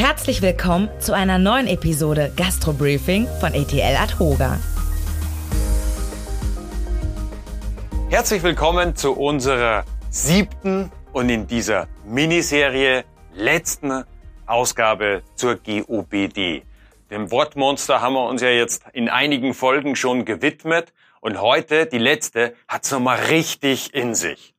Herzlich willkommen zu einer neuen Episode Gastro Briefing von ETL Adhoga. Herzlich willkommen zu unserer siebten und in dieser Miniserie letzten Ausgabe zur GOBD. Dem Wortmonster haben wir uns ja jetzt in einigen Folgen schon gewidmet und heute, die letzte, hat's nochmal richtig in sich.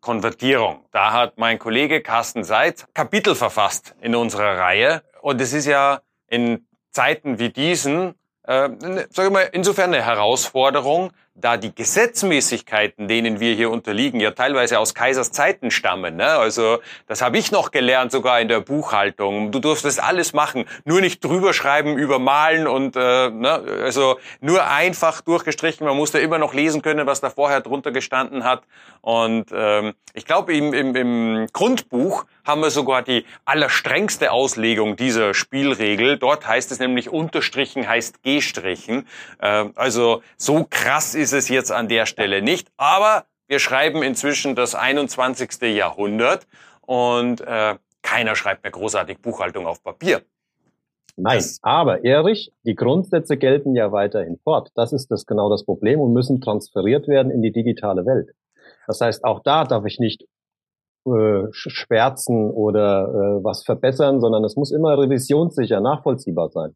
Datenkonvertierung. Da hat mein Kollege Carsten Seitz Kapitel verfasst in unserer Reihe. Und es ist ja in Zeiten wie diesen, äh, sag ich mal, insofern eine Herausforderung, da die Gesetzmäßigkeiten, denen wir hier unterliegen, ja teilweise aus Kaisers Zeiten stammen. Ne? Also das habe ich noch gelernt, sogar in der Buchhaltung. Du durftest alles machen, nur nicht drüber schreiben, übermalen und äh, ne? also nur einfach durchgestrichen. Man musste immer noch lesen können, was da vorher drunter gestanden hat. Und ähm, ich glaube, im, im, im Grundbuch haben wir sogar die allerstrengste Auslegung dieser Spielregel. Dort heißt es nämlich unterstrichen heißt gestrichen. Äh, also so krass ist es jetzt an der Stelle nicht. Aber wir schreiben inzwischen das 21. Jahrhundert und äh, keiner schreibt mehr großartig Buchhaltung auf Papier. Nein, das aber Erich, die Grundsätze gelten ja weiterhin fort. Das ist das genau das Problem und müssen transferiert werden in die digitale Welt. Das heißt, auch da darf ich nicht äh, schwärzen oder äh, was verbessern, sondern es muss immer revisionssicher, nachvollziehbar sein.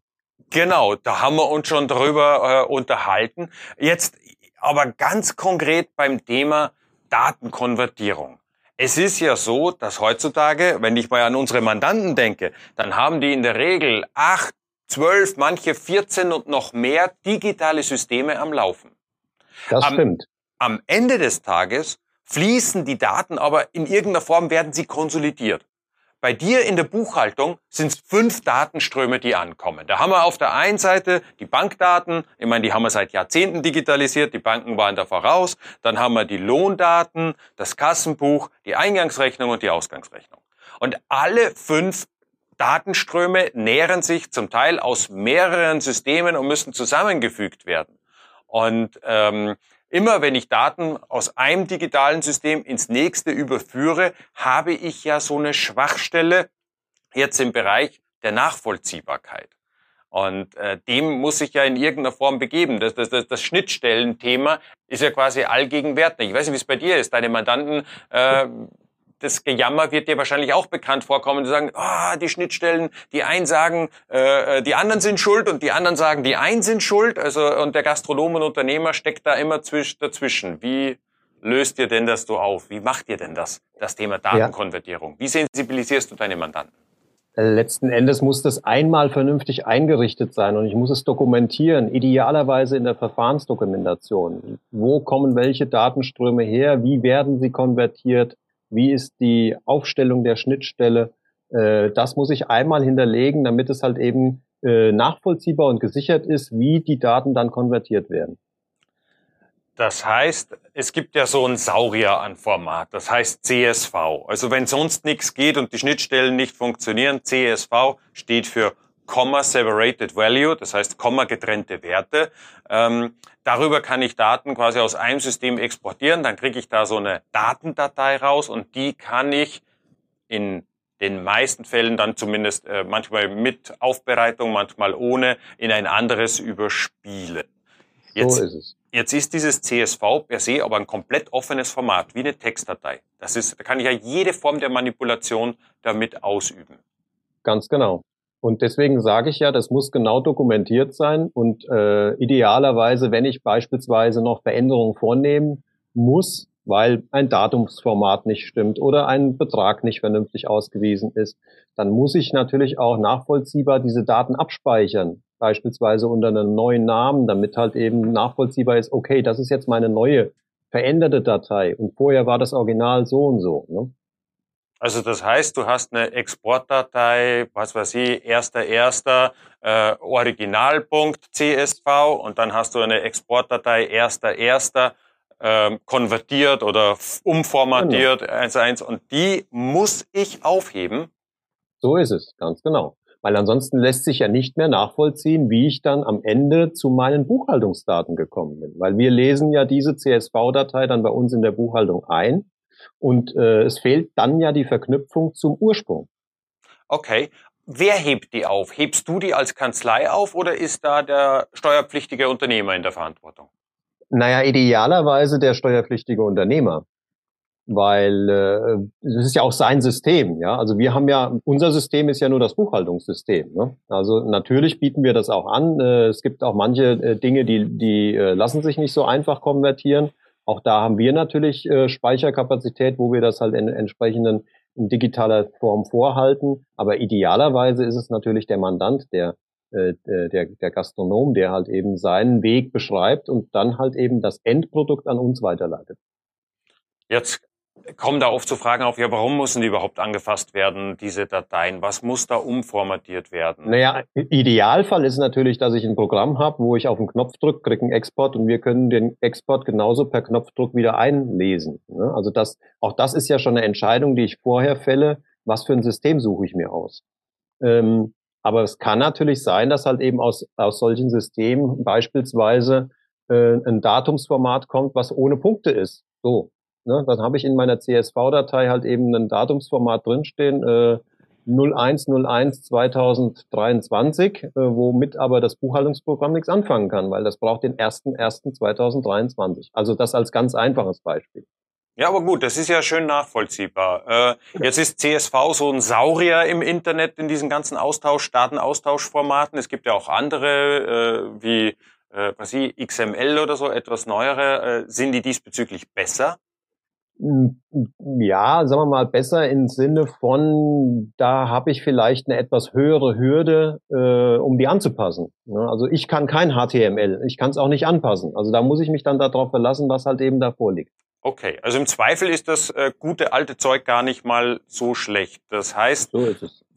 Genau, da haben wir uns schon drüber äh, unterhalten. Jetzt aber ganz konkret beim Thema Datenkonvertierung. Es ist ja so, dass heutzutage, wenn ich mal an unsere Mandanten denke, dann haben die in der Regel acht, zwölf, manche 14 und noch mehr digitale Systeme am Laufen. Das am, stimmt. Am Ende des Tages fließen die Daten, aber in irgendeiner Form werden sie konsolidiert. Bei dir in der Buchhaltung sind es fünf Datenströme, die ankommen. Da haben wir auf der einen Seite die Bankdaten, ich meine, die haben wir seit Jahrzehnten digitalisiert, die Banken waren da voraus. Dann haben wir die Lohndaten, das Kassenbuch, die Eingangsrechnung und die Ausgangsrechnung. Und alle fünf Datenströme nähren sich zum Teil aus mehreren Systemen und müssen zusammengefügt werden. Und ähm, Immer wenn ich Daten aus einem digitalen System ins nächste überführe, habe ich ja so eine Schwachstelle jetzt im Bereich der Nachvollziehbarkeit. Und äh, dem muss ich ja in irgendeiner Form begeben. Das, das, das, das Schnittstellenthema ist ja quasi allgegenwärtig. Ich weiß nicht, wie es bei dir ist. Deine Mandanten äh, das Gejammer wird dir wahrscheinlich auch bekannt vorkommen. Die sagen, ah, die Schnittstellen, die einen sagen, äh, die anderen sind schuld und die anderen sagen, die einen sind schuld. Also und der Gastronom und Unternehmer steckt da immer zwisch, dazwischen. Wie löst ihr denn das so auf? Wie macht ihr denn das, das Thema Datenkonvertierung? Wie sensibilisierst du deine Mandanten? Letzten Endes muss das einmal vernünftig eingerichtet sein und ich muss es dokumentieren, idealerweise in der Verfahrensdokumentation. Wo kommen welche Datenströme her? Wie werden sie konvertiert? Wie ist die Aufstellung der Schnittstelle. Äh, das muss ich einmal hinterlegen, damit es halt eben äh, nachvollziehbar und gesichert ist, wie die Daten dann konvertiert werden. Das heißt, es gibt ja so ein Saurier an Format, das heißt CSV. Also wenn sonst nichts geht und die Schnittstellen nicht funktionieren, CSV steht für Comma Separated Value, das heißt Komma getrennte Werte. Ähm, darüber kann ich Daten quasi aus einem System exportieren, dann kriege ich da so eine Datendatei raus und die kann ich in den meisten Fällen dann zumindest äh, manchmal mit Aufbereitung, manchmal ohne, in ein anderes überspielen. Jetzt, so ist es. Jetzt ist dieses CSV per se aber ein komplett offenes Format, wie eine Textdatei. Das ist, da kann ich ja jede Form der Manipulation damit ausüben. Ganz genau. Und deswegen sage ich ja, das muss genau dokumentiert sein und äh, idealerweise, wenn ich beispielsweise noch Veränderungen vornehmen muss, weil ein Datumsformat nicht stimmt oder ein Betrag nicht vernünftig ausgewiesen ist, dann muss ich natürlich auch nachvollziehbar diese Daten abspeichern, beispielsweise unter einem neuen Namen, damit halt eben nachvollziehbar ist, okay, das ist jetzt meine neue veränderte Datei und vorher war das Original so und so. Ne? Also das heißt, du hast eine Exportdatei, was weiß ich, erster erster äh, Originalpunkt CSV und dann hast du eine Exportdatei erster erster äh, konvertiert oder umformatiert genau. 1.1 und die muss ich aufheben. So ist es, ganz genau. Weil ansonsten lässt sich ja nicht mehr nachvollziehen, wie ich dann am Ende zu meinen Buchhaltungsdaten gekommen bin. Weil wir lesen ja diese CSV-Datei dann bei uns in der Buchhaltung ein und äh, es fehlt dann ja die Verknüpfung zum Ursprung. Okay, wer hebt die auf? Hebst du die als Kanzlei auf oder ist da der steuerpflichtige Unternehmer in der Verantwortung? Naja, idealerweise der steuerpflichtige Unternehmer weil äh, es ist ja auch sein System, ja. Also wir haben ja, unser System ist ja nur das Buchhaltungssystem. Ne? Also natürlich bieten wir das auch an. Äh, es gibt auch manche äh, Dinge, die, die äh, lassen sich nicht so einfach konvertieren. Auch da haben wir natürlich äh, Speicherkapazität, wo wir das halt in entsprechenden in digitaler Form vorhalten. Aber idealerweise ist es natürlich der Mandant, der äh, der, der Gastronom, der halt eben seinen Weg beschreibt und dann halt eben das Endprodukt an uns weiterleitet. Jetzt kommen da oft zu Fragen auf, ja, warum müssen die überhaupt angefasst werden, diese Dateien? Was muss da umformatiert werden? Naja, Idealfall ist natürlich, dass ich ein Programm habe, wo ich auf den Knopf drücke, kriege einen Export und wir können den Export genauso per Knopfdruck wieder einlesen. Ne? Also das, auch das ist ja schon eine Entscheidung, die ich vorher fälle, was für ein System suche ich mir aus. Ähm, aber es kann natürlich sein, dass halt eben aus, aus solchen Systemen beispielsweise äh, ein Datumsformat kommt, was ohne Punkte ist. So, Ne? Dann habe ich in meiner CSV-Datei halt eben ein Datumsformat drinstehen, äh, 0101 2023, äh, womit aber das Buchhaltungsprogramm nichts anfangen kann, weil das braucht den 1.1.2023. Also das als ganz einfaches Beispiel. Ja, aber gut, das ist ja schön nachvollziehbar. Äh, jetzt ist CSV so ein Saurier im Internet in diesen ganzen Austausch, Datenaustauschformaten. Es gibt ja auch andere, äh, wie äh, was ich, XML oder so, etwas neuere. Äh, sind die diesbezüglich besser? Ja, sagen wir mal, besser im Sinne von, da habe ich vielleicht eine etwas höhere Hürde, äh, um die anzupassen. Ja, ne? also ich kann kein HTML, ich kann es auch nicht anpassen. Also da muss ich mich dann darauf verlassen, was halt eben davor liegt. Okay, also im Zweifel ist das äh, gute alte Zeug gar nicht mal so schlecht. Das heißt, so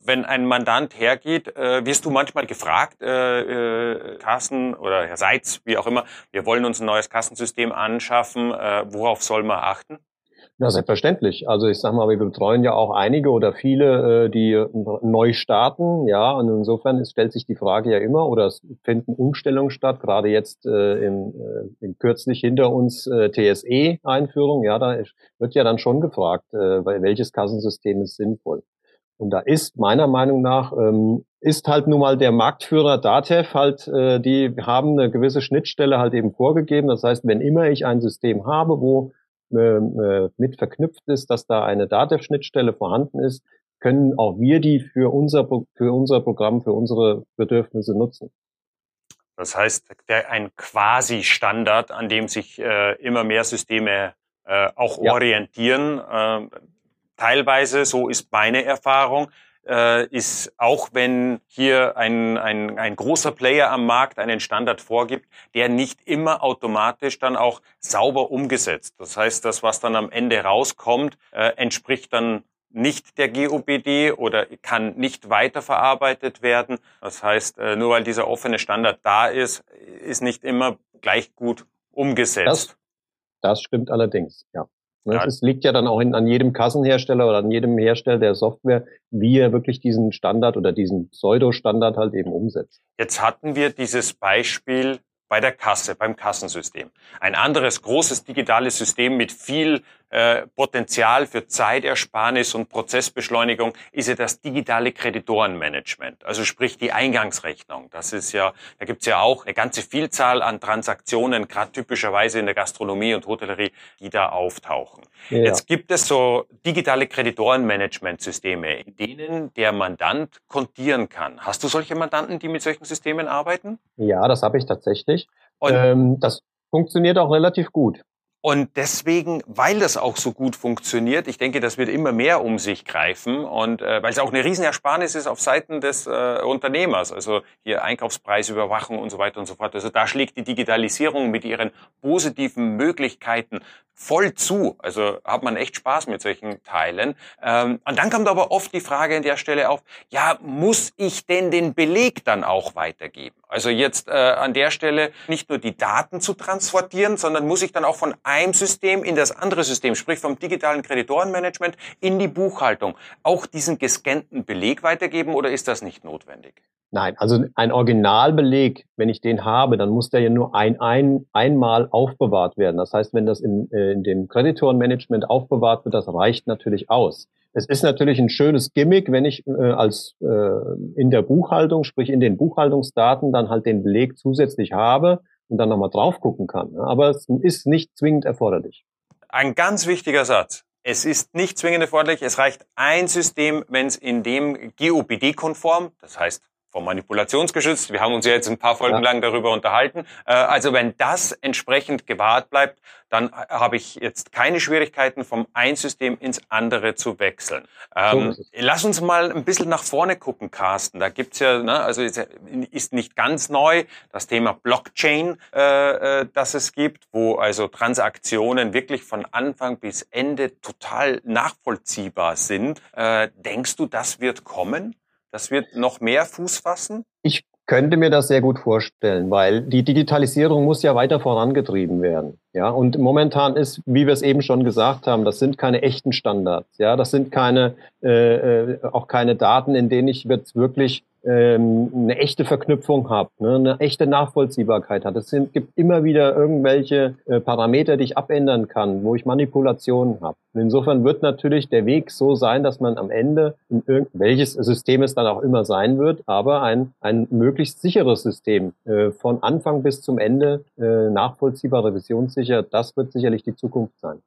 wenn ein Mandant hergeht, äh, wirst du manchmal gefragt, äh, äh, Kassen oder Herr Seitz, wie auch immer, wir wollen uns ein neues Kassensystem anschaffen, äh, worauf soll man achten? Ja, selbstverständlich. Also ich sag mal, wir betreuen ja auch einige oder viele, äh, die neu starten. Ja, und insofern stellt sich die Frage ja immer, oder es finden Umstellungen statt, gerade jetzt äh, im, äh, kürzlich hinter uns äh, TSE-Einführung. Ja, da wird ja dann schon gefragt, äh, welches Kassensystem ist sinnvoll. Und da ist meiner Meinung nach, ähm, ist halt nun mal der Marktführer Datev halt, äh, die haben eine gewisse Schnittstelle halt eben vorgegeben. Das heißt, wenn immer ich ein System habe, wo äh, mit verknüpft ist, dass da eine Datev-Schnittstelle vorhanden ist, können auch wir die für unser, für unser Programm, für unsere Bedürfnisse nutzen. Das heißt, der, ein Quasi-Standard, an dem sich äh, immer mehr Systeme äh, auch ja. orientieren. Äh, teilweise, so ist meine Erfahrung, äh, ist, auch wenn hier ein, ein, ein großer Player am Markt einen Standard vorgibt, der nicht immer automatisch dann auch sauber umgesetzt. Das heißt, das, was dann am Ende rauskommt, äh, entspricht dann nicht der GOBD oder kann nicht weiterverarbeitet werden. Das heißt, äh, nur weil dieser offene Standard da ist, ist nicht immer gleich gut umgesetzt. Das, das stimmt allerdings, ja. Ne, ja. Es liegt ja dann auch in, an jedem Kassenhersteller oder an jedem Hersteller der Software, wie er wirklich diesen Standard oder diesen Pseudo-Standard halt eben umsetzt. Jetzt hatten wir dieses Beispiel bei der Kasse, beim Kassensystem. Ein anderes großes digitales System mit viel äh, Potenzial für Zeitersparnis und Prozessbeschleunigung ist ja das digitale Kreditorenmanagement. Also sprich die Eingangsrechnung. Das ist ja, da gibt's ja auch eine ganze Vielzahl an Transaktionen, gerade typischerweise in der Gastronomie und Hotellerie, die da auftauchen. Ja. Jetzt gibt es so digitale Kreditorenmanagementsysteme, in denen der Mandant kontieren kann. Hast du solche Mandanten, die mit solchen Systemen arbeiten? Ja, das habe ich tatsächlich. Und ähm, das funktioniert auch relativ gut. Und deswegen, weil das auch so gut funktioniert, ich denke, das wird immer mehr um sich greifen und äh, weil es auch eine Riesenersparnis ist auf Seiten des äh, Unternehmers, also hier Einkaufspreisüberwachung und so weiter und so fort. Also da schlägt die Digitalisierung mit ihren positiven Möglichkeiten voll zu. Also hat man echt Spaß mit solchen Teilen. Ähm, und dann kommt aber oft die Frage an der Stelle auf, ja, muss ich denn den Beleg dann auch weitergeben? Also jetzt äh, an der Stelle nicht nur die Daten zu transportieren, sondern muss ich dann auch von einem System in das andere System, sprich vom digitalen Kreditorenmanagement in die Buchhaltung, auch diesen gescannten Beleg weitergeben oder ist das nicht notwendig? Nein, also ein Originalbeleg, wenn ich den habe, dann muss der ja nur ein, ein einmal aufbewahrt werden. Das heißt, wenn das in, äh, in dem Kreditorenmanagement aufbewahrt wird, das reicht natürlich aus. Es ist natürlich ein schönes Gimmick, wenn ich äh, als äh, in der Buchhaltung, sprich in den Buchhaltungsdaten, dann halt den Beleg zusätzlich habe und dann nochmal drauf gucken kann. Aber es ist nicht zwingend erforderlich. Ein ganz wichtiger Satz. Es ist nicht zwingend erforderlich. Es reicht ein System, wenn es in dem GOPD-konform, das heißt vom Manipulationsgeschützt. Wir haben uns ja jetzt ein paar Folgen ja. lang darüber unterhalten. Äh, also wenn das entsprechend gewahrt bleibt, dann habe ich jetzt keine Schwierigkeiten, vom ein System ins andere zu wechseln. Ähm, so lass uns mal ein bisschen nach vorne gucken, Carsten. Da gibt's ja, ne, also ist nicht ganz neu das Thema Blockchain, äh, äh, das es gibt, wo also Transaktionen wirklich von Anfang bis Ende total nachvollziehbar sind. Äh, denkst du, das wird kommen? Das wird noch mehr Fuß fassen? Ich könnte mir das sehr gut vorstellen, weil die Digitalisierung muss ja weiter vorangetrieben werden. Ja, und momentan ist, wie wir es eben schon gesagt haben, das sind keine echten Standards. Ja, das sind keine, äh, äh auch keine Daten, in denen ich jetzt wirklich ähm, eine echte Verknüpfung habe, ne, eine echte Nachvollziehbarkeit hat. Es gibt immer wieder irgendwelche äh, Parameter, die ich abändern kann, wo ich Manipulationen habe. Insofern wird natürlich der Weg so sein, dass man am Ende, in welches System es dann auch immer sein wird, aber ein, ein möglichst sicheres System äh, von Anfang bis zum Ende äh, nachvollziehbar, revisionssicher, das wird sicherlich die Zukunft sein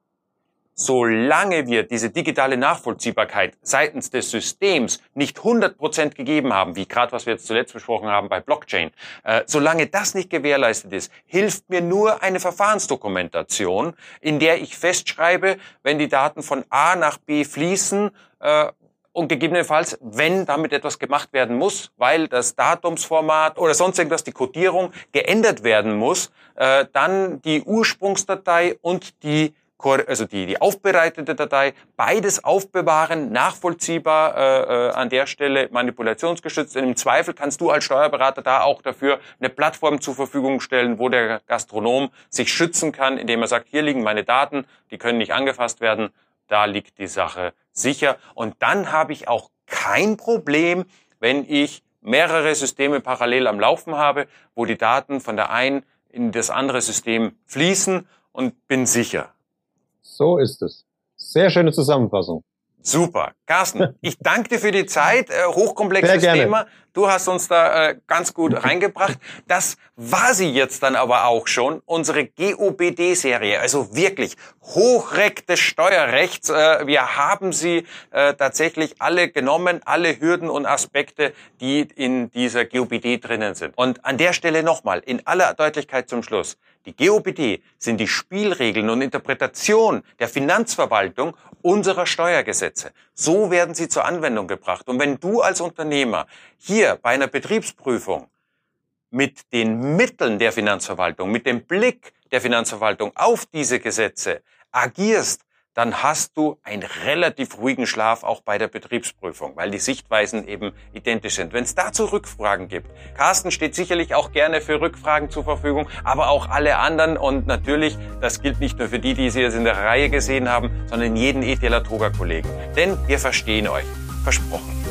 solange wir diese digitale Nachvollziehbarkeit seitens des Systems nicht 100% gegeben haben, wie gerade was wir jetzt zuletzt besprochen haben bei Blockchain, äh, solange das nicht gewährleistet ist, hilft mir nur eine Verfahrensdokumentation, in der ich festschreibe, wenn die Daten von A nach B fließen, äh, und gegebenenfalls, wenn damit etwas gemacht werden muss, weil das Datumsformat oder sonst irgendwas, die Codierung geändert werden muss, äh, dann die Ursprungsdatei und die also die, die aufbereitete Datei, beides aufbewahren, nachvollziehbar äh, äh, an der Stelle manipulationsgeschützt. Und im Zweifel kannst du als Steuerberater da auch dafür eine Plattform zur Verfügung stellen, wo der Gastronom sich schützen kann, indem er sagt, hier liegen meine Daten, die können nicht angefasst werden, da liegt die Sache sicher. Und dann habe ich auch kein Problem, wenn ich mehrere Systeme parallel am Laufen habe, wo die Daten von der einen in das andere System fließen und bin sicher. So ist es. Sehr schöne Zusammenfassung. Super. Carsten, ich danke dir für die Zeit. Äh, hochkomplexes Thema. Du hast uns da äh, ganz gut reingebracht. Das war sie jetzt dann aber auch schon, unsere GOBD-Serie. Also wirklich Hochreck des Steuerrechts. Äh, wir haben sie tatsächlich alle genommen, alle Hürden und Aspekte, die in dieser GOBD drinnen sind. Und an der Stelle nochmal, in aller Deutlichkeit zum Schluss. Die GOBD sind die Spielregeln und Interpretation der Finanzverwaltung unserer Steuergesetze. So werden sie zur Anwendung gebracht. Und wenn du als Unternehmer hier bei einer Betriebsprüfung mit den Mitteln der Finanzverwaltung, mit dem Blick der Finanzverwaltung auf diese Gesetze agierst, dann hast du einen relativ ruhigen Schlaf auch bei der Betriebsprüfung, weil die Sichtweisen eben identisch sind. Wenn es dazu Rückfragen gibt, Carsten steht sicherlich auch gerne für Rückfragen zur Verfügung, aber auch alle anderen und natürlich, das gilt nicht nur für die, die Sie jetzt in der Reihe gesehen haben, sondern jeden ETLer Toga Kollegen. Denn wir verstehen euch. Versprochen.